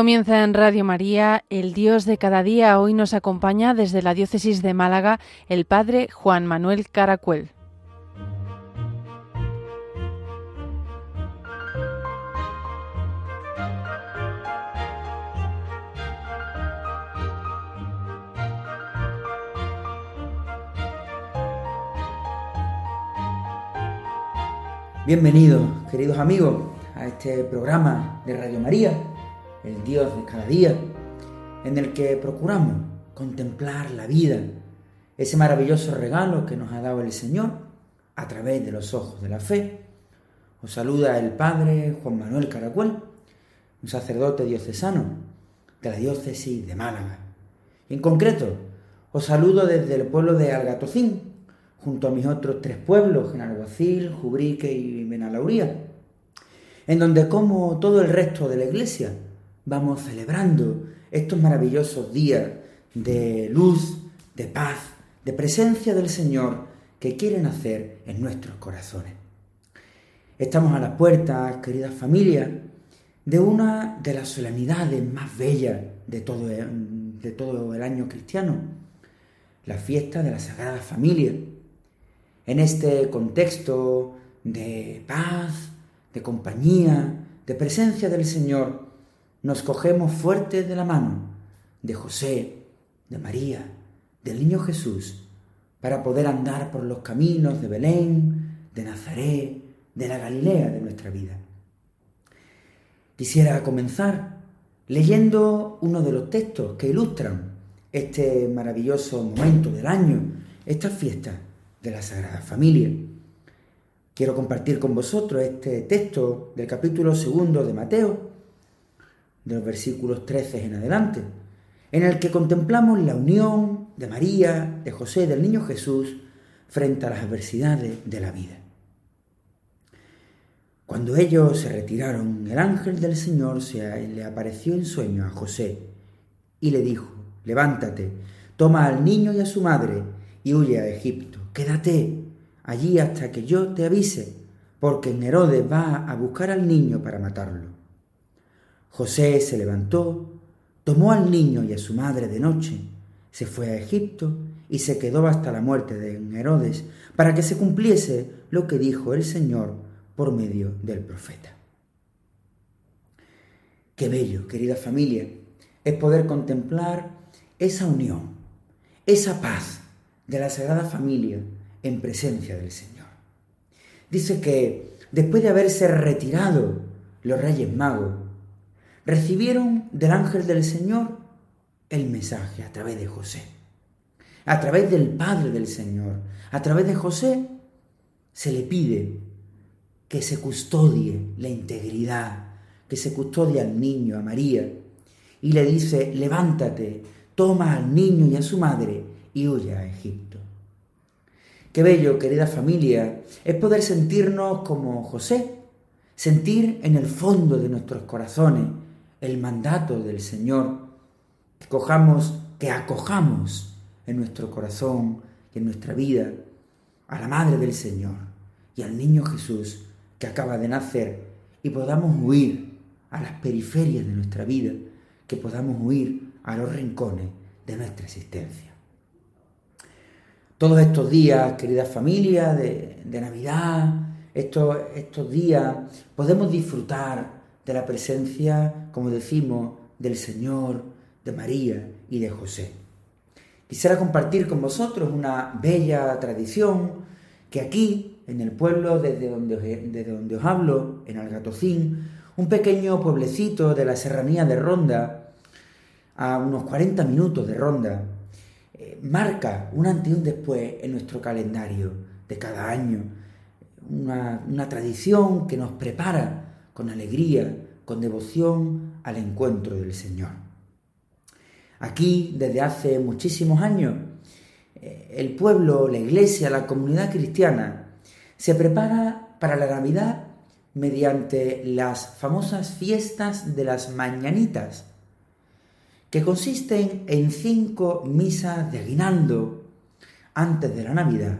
Comienza en Radio María, el Dios de cada día. Hoy nos acompaña desde la diócesis de Málaga el Padre Juan Manuel Caracuel. Bienvenidos, queridos amigos, a este programa de Radio María el Dios de cada día, en el que procuramos contemplar la vida, ese maravilloso regalo que nos ha dado el Señor a través de los ojos de la fe. Os saluda el Padre Juan Manuel Caracuel, un sacerdote diocesano de la diócesis de Málaga. En concreto, os saludo desde el pueblo de Algatocín, junto a mis otros tres pueblos, Genalguacil, Jubrique y Benalauría, en donde como todo el resto de la iglesia, vamos celebrando estos maravillosos días de luz, de paz, de presencia del Señor que quieren hacer en nuestros corazones. Estamos a la puerta, queridas familias, de una de las solemnidades más bellas de todo, de todo el año cristiano, la fiesta de la Sagrada Familia. En este contexto de paz, de compañía, de presencia del Señor, nos cogemos fuertes de la mano de José, de María, del niño Jesús, para poder andar por los caminos de Belén, de Nazaret, de la Galilea de nuestra vida. Quisiera comenzar leyendo uno de los textos que ilustran este maravilloso momento del año, esta fiesta de la Sagrada Familia. Quiero compartir con vosotros este texto del capítulo segundo de Mateo, de los versículos 13 en adelante, en el que contemplamos la unión de María, de José, del niño Jesús frente a las adversidades de la vida. Cuando ellos se retiraron, el ángel del Señor se le apareció en sueño a José y le dijo, levántate, toma al niño y a su madre y huye a Egipto. Quédate allí hasta que yo te avise, porque Herodes va a buscar al niño para matarlo. José se levantó, tomó al niño y a su madre de noche, se fue a Egipto y se quedó hasta la muerte de Herodes, para que se cumpliese lo que dijo el Señor por medio del profeta. Qué bello, querida familia, es poder contemplar esa unión, esa paz de la Sagrada Familia en presencia del Señor. Dice que después de haberse retirado los Reyes Magos recibieron del ángel del Señor el mensaje a través de José, a través del Padre del Señor, a través de José se le pide que se custodie la integridad, que se custodie al niño, a María, y le dice, levántate, toma al niño y a su madre y huye a Egipto. Qué bello, querida familia, es poder sentirnos como José, sentir en el fondo de nuestros corazones el mandato del Señor, que cojamos, que acojamos en nuestro corazón y en nuestra vida a la Madre del Señor y al niño Jesús que acaba de nacer y podamos huir a las periferias de nuestra vida, que podamos huir a los rincones de nuestra existencia. Todos estos días, querida familia, de, Navidad, estos, estos días, podemos disfrutar de la presencia, como decimos, del Señor, de María y de José. Quisiera compartir con vosotros una bella tradición que aquí, en el pueblo desde donde, desde donde os hablo, en Algatocín, un pequeño pueblecito de la serranía de Ronda, a unos 40 minutos de Ronda, eh, marca un antes y un después en nuestro calendario de cada año. Una, una tradición que nos prepara con alegría, con devoción al encuentro del Señor. Aquí, desde hace muchísimos años, eh, el pueblo, la iglesia, la comunidad cristiana se prepara para la Navidad mediante las famosas fiestas de las mañanitas, que consisten en cinco misas de aguinaldo antes de la Navidad,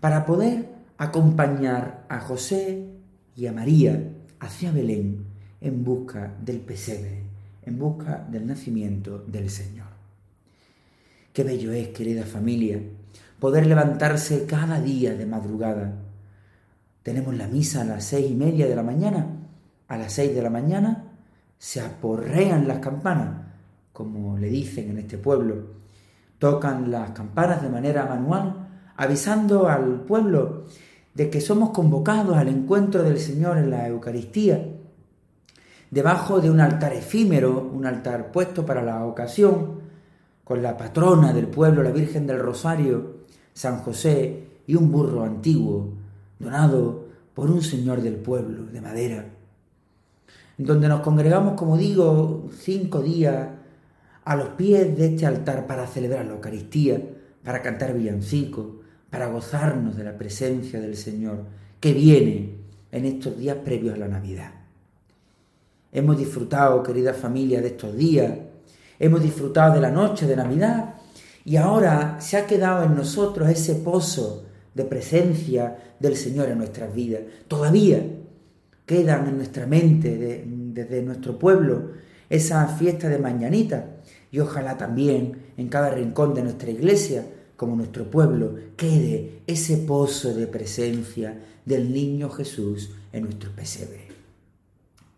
para poder acompañar a José y a María hacia Belén en busca del pesebre en busca del nacimiento del Señor. Qué bello es, querida familia, poder levantarse cada día de madrugada. Tenemos la misa a las seis y media de la mañana. A las seis de la mañana se aporrean las campanas, como le dicen en este pueblo. Tocan las campanas de manera manual, avisando al pueblo de que somos convocados al encuentro del Señor en la Eucaristía, debajo de un altar efímero, un altar puesto para la ocasión, con la patrona del pueblo, la Virgen del Rosario, San José, y un burro antiguo, donado por un señor del pueblo, de madera, donde nos congregamos, como digo, cinco días a los pies de este altar para celebrar la Eucaristía, para cantar villancicos, para gozarnos de la presencia del Señor que viene en estos días previos a la Navidad. Hemos disfrutado, querida familia, de estos días, hemos disfrutado de la noche de Navidad y ahora se ha quedado en nosotros ese pozo de presencia del Señor en nuestras vidas. Todavía quedan en nuestra mente, desde nuestro pueblo, esa fiesta de mañanita y ojalá también en cada rincón de nuestra iglesia como nuestro pueblo, quede ese pozo de presencia del niño Jesús en nuestro pesebre.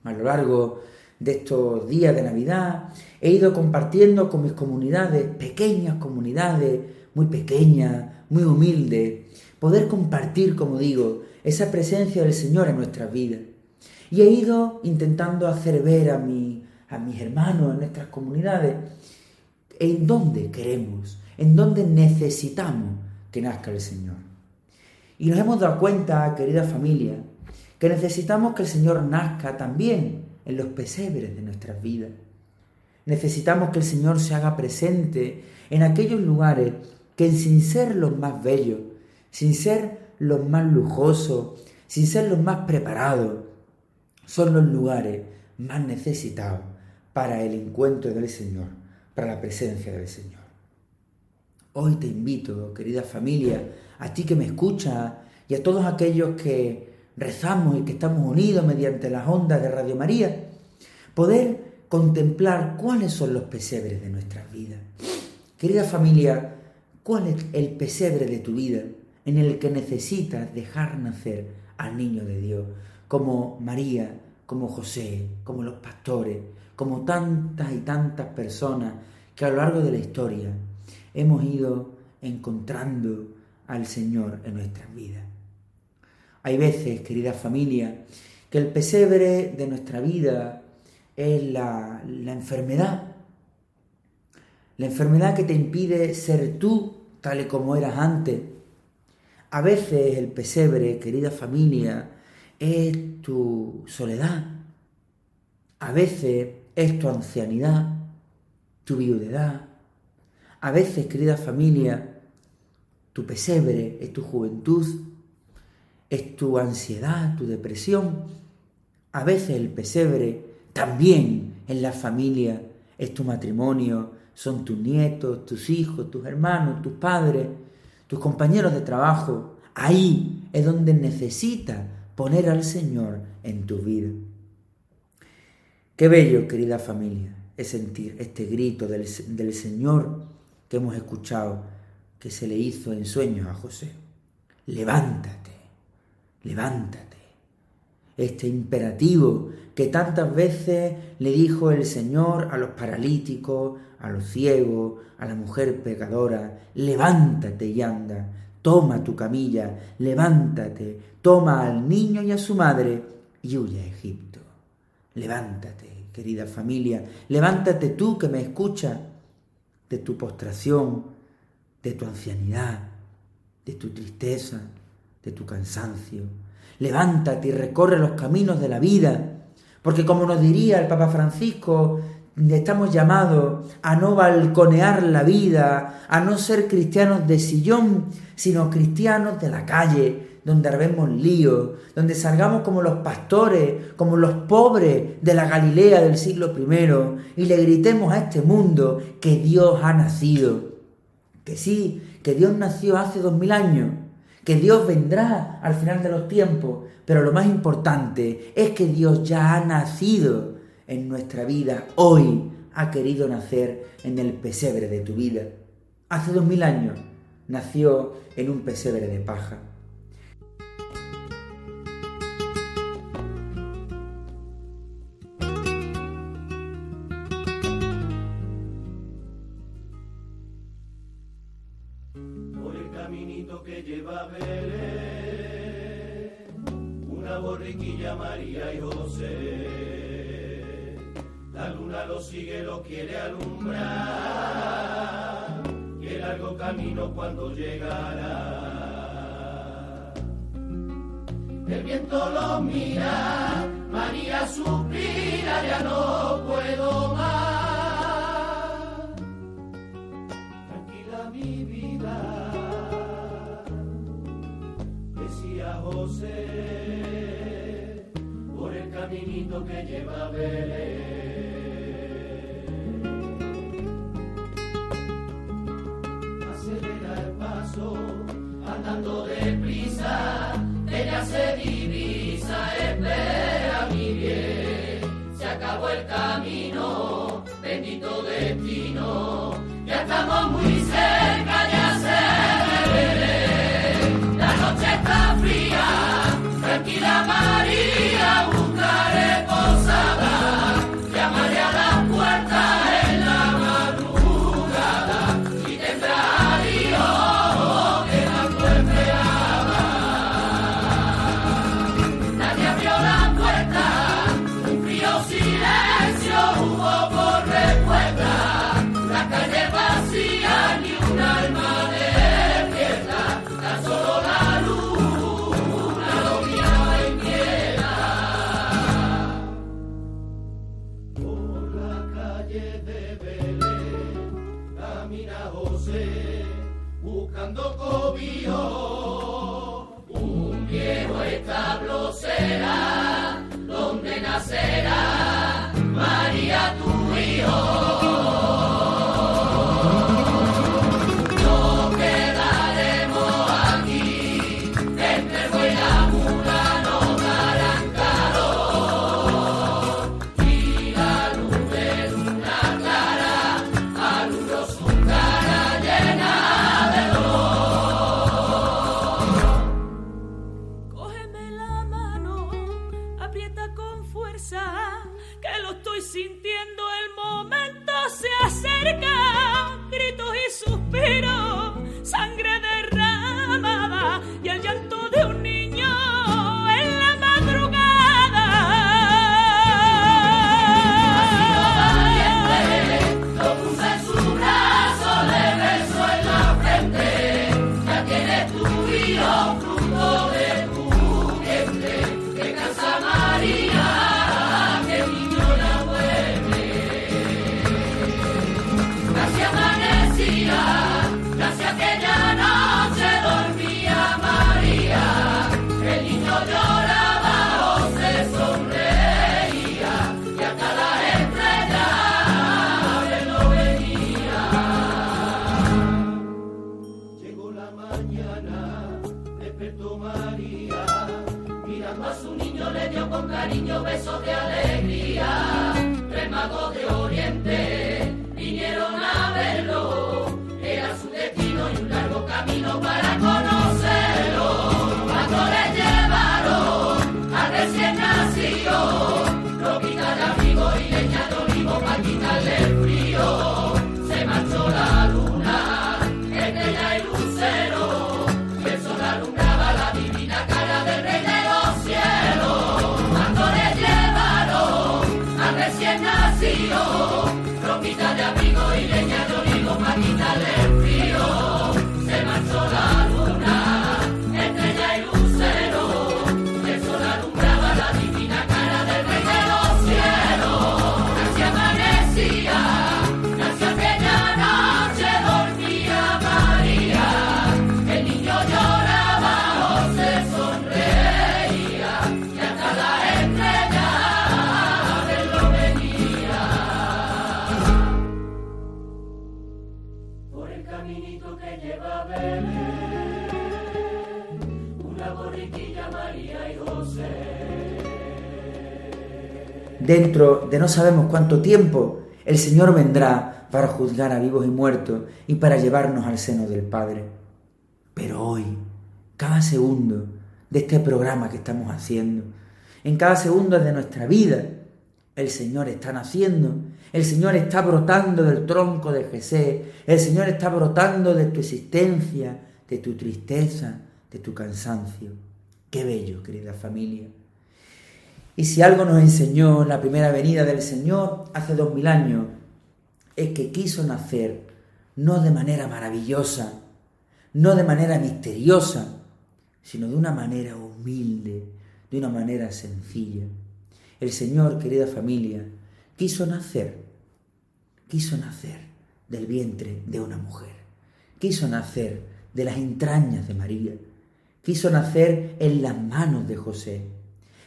A lo largo de estos días de Navidad he ido compartiendo con mis comunidades, pequeñas comunidades, muy pequeñas, muy humildes, poder compartir, como digo, esa presencia del Señor en nuestras vidas. Y he ido intentando hacer ver a, mi, a mis hermanos en nuestras comunidades en dónde queremos en donde necesitamos que nazca el Señor. Y nos hemos dado cuenta, querida familia, que necesitamos que el Señor nazca también en los pesebres de nuestras vidas. Necesitamos que el Señor se haga presente en aquellos lugares que sin ser los más bellos, sin ser los más lujosos, sin ser los más preparados, son los lugares más necesitados para el encuentro del Señor, para la presencia del Señor. Hoy te invito, querida familia, a ti que me escuchas y a todos aquellos que rezamos y que estamos unidos mediante las ondas de Radio María, poder contemplar cuáles son los pesebres de nuestras vidas. Querida familia, ¿cuál es el pesebre de tu vida en el que necesitas dejar nacer al niño de Dios? Como María, como José, como los pastores, como tantas y tantas personas que a lo largo de la historia hemos ido encontrando al Señor en nuestras vidas. Hay veces, querida familia, que el pesebre de nuestra vida es la, la enfermedad. La enfermedad que te impide ser tú tal y como eras antes. A veces el pesebre, querida familia, es tu soledad. A veces es tu ancianidad, tu viudedad, a veces, querida familia, tu pesebre es tu juventud, es tu ansiedad, tu depresión. A veces el pesebre también en la familia es tu matrimonio, son tus nietos, tus hijos, tus hermanos, tus padres, tus compañeros de trabajo. Ahí es donde necesitas poner al Señor en tu vida. Qué bello, querida familia, es sentir este grito del, del Señor que hemos escuchado que se le hizo en sueños a José. Levántate, levántate. Este imperativo que tantas veces le dijo el Señor a los paralíticos, a los ciegos, a la mujer pecadora, levántate y anda, toma tu camilla, levántate, toma al niño y a su madre y huye a Egipto. Levántate, querida familia, levántate tú que me escuchas de tu postración, de tu ancianidad, de tu tristeza, de tu cansancio. Levántate y recorre los caminos de la vida, porque como nos diría el Papa Francisco, estamos llamados a no balconear la vida, a no ser cristianos de sillón, sino cristianos de la calle, donde armemos líos, donde salgamos como los pastores, como los pobres de la Galilea del siglo I y le gritemos a este mundo que Dios ha nacido. Que sí, que Dios nació hace dos mil años, que Dios vendrá al final de los tiempos, pero lo más importante es que Dios ya ha nacido en nuestra vida hoy ha querido nacer en el pesebre de tu vida. Hace dos mil años nació en un pesebre de paja. que lleva Belén, una borriquilla María y José. La luna lo sigue, lo quiere alumbrar, y el largo camino cuando llegará. El viento lo mira, María suspira, ya no puedo decía José por el caminito que lleva a Belén. Acelera el paso, andando deprisa, ella se divisa, espera mi bien, se acabó el camino, bendito destino, ya estamos muy nacerá. que lleva una borriquilla María y José. Dentro de no sabemos cuánto tiempo, el Señor vendrá para juzgar a vivos y muertos y para llevarnos al seno del Padre. Pero hoy, cada segundo de este programa que estamos haciendo, en cada segundo de nuestra vida, el Señor está naciendo el Señor está brotando del tronco de Jesús, el Señor está brotando de tu existencia, de tu tristeza, de tu cansancio. Qué bello, querida familia. Y si algo nos enseñó la primera venida del Señor hace dos mil años, es que quiso nacer no de manera maravillosa, no de manera misteriosa, sino de una manera humilde, de una manera sencilla. El Señor, querida familia, quiso nacer, quiso nacer del vientre de una mujer, quiso nacer de las entrañas de María, quiso nacer en las manos de José,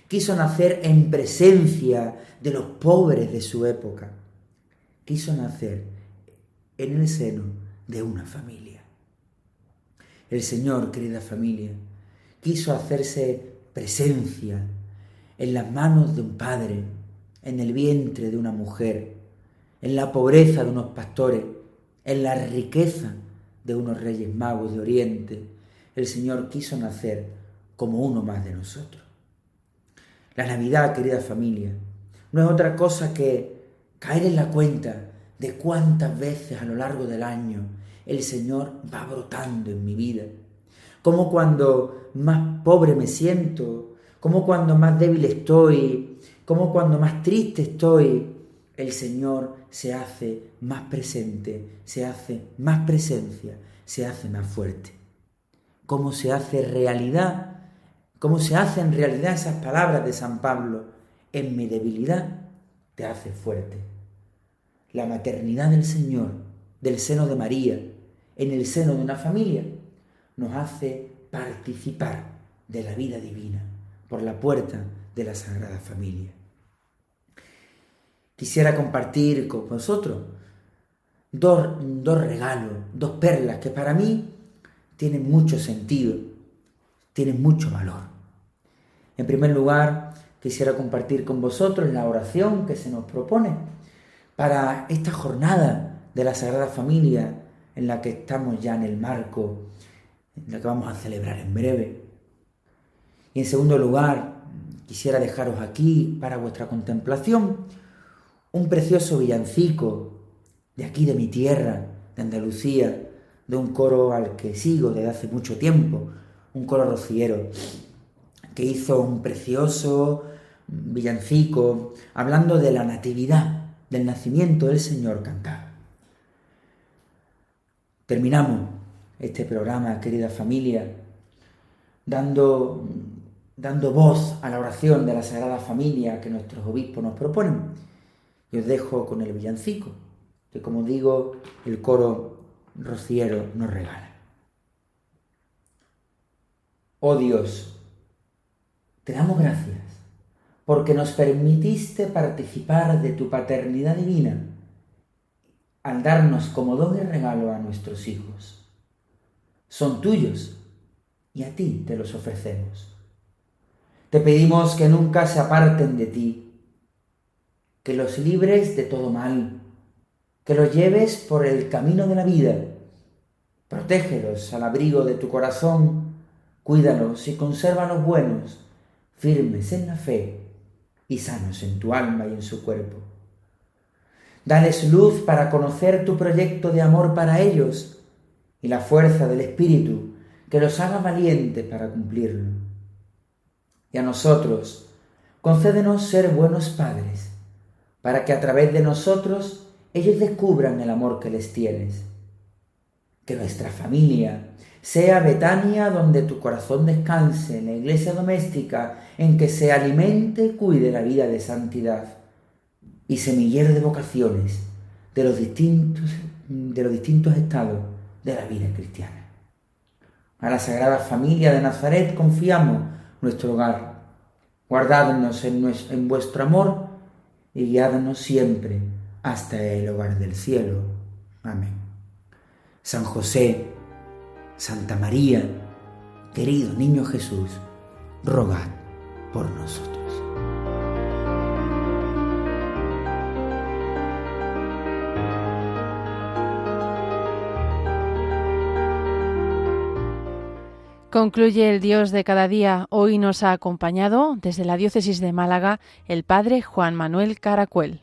quiso nacer en presencia de los pobres de su época, quiso nacer en el seno de una familia. El Señor, querida familia, quiso hacerse presencia en las manos de un padre, en el vientre de una mujer, en la pobreza de unos pastores, en la riqueza de unos reyes magos de Oriente. El Señor quiso nacer como uno más de nosotros. La Navidad, querida familia, no es otra cosa que caer en la cuenta de cuántas veces a lo largo del año el Señor va brotando en mi vida. Como cuando más pobre me siento, como cuando más débil estoy, como cuando más triste estoy, el Señor se hace más presente, se hace más presencia, se hace más fuerte. Cómo se hace realidad, cómo se hacen realidad esas palabras de San Pablo, en mi debilidad te hace fuerte. La maternidad del Señor, del seno de María, en el seno de una familia, nos hace participar de la vida divina por la puerta de la Sagrada Familia. Quisiera compartir con vosotros dos, dos regalos, dos perlas que para mí tienen mucho sentido, tienen mucho valor. En primer lugar, quisiera compartir con vosotros la oración que se nos propone para esta jornada de la Sagrada Familia en la que estamos ya en el marco, en la que vamos a celebrar en breve. Y en segundo lugar, quisiera dejaros aquí para vuestra contemplación un precioso villancico de aquí de mi tierra, de Andalucía, de un coro al que sigo desde hace mucho tiempo, un coro rociero, que hizo un precioso villancico hablando de la natividad, del nacimiento del Señor cantado. Terminamos este programa, querida familia, dando dando voz a la oración de la Sagrada Familia que nuestros obispos nos proponen. Y os dejo con el villancico, que como digo, el coro rociero nos regala. Oh Dios, te damos gracias porque nos permitiste participar de tu paternidad divina al darnos como don y regalo a nuestros hijos. Son tuyos y a ti te los ofrecemos. Te pedimos que nunca se aparten de ti, que los libres de todo mal, que los lleves por el camino de la vida. Protégelos al abrigo de tu corazón, cuídalos y consérvalos buenos, firmes en la fe y sanos en tu alma y en su cuerpo. Dales luz para conocer tu proyecto de amor para ellos y la fuerza del Espíritu que los haga valientes para cumplirlo y a nosotros, concédenos ser buenos padres, para que a través de nosotros ellos descubran el amor que les tienes. Que nuestra familia sea Betania donde tu corazón descanse, en la iglesia doméstica en que se alimente y cuide la vida de santidad y semillero de vocaciones de los distintos, de los distintos estados de la vida cristiana. A la Sagrada Familia de Nazaret confiamos nuestro hogar. Guardadnos en, en vuestro amor y guiadnos siempre hasta el hogar del cielo. Amén. San José, Santa María, querido niño Jesús, rogad por nosotros. Concluye el Dios de cada día. Hoy nos ha acompañado desde la diócesis de Málaga el padre Juan Manuel Caracuel.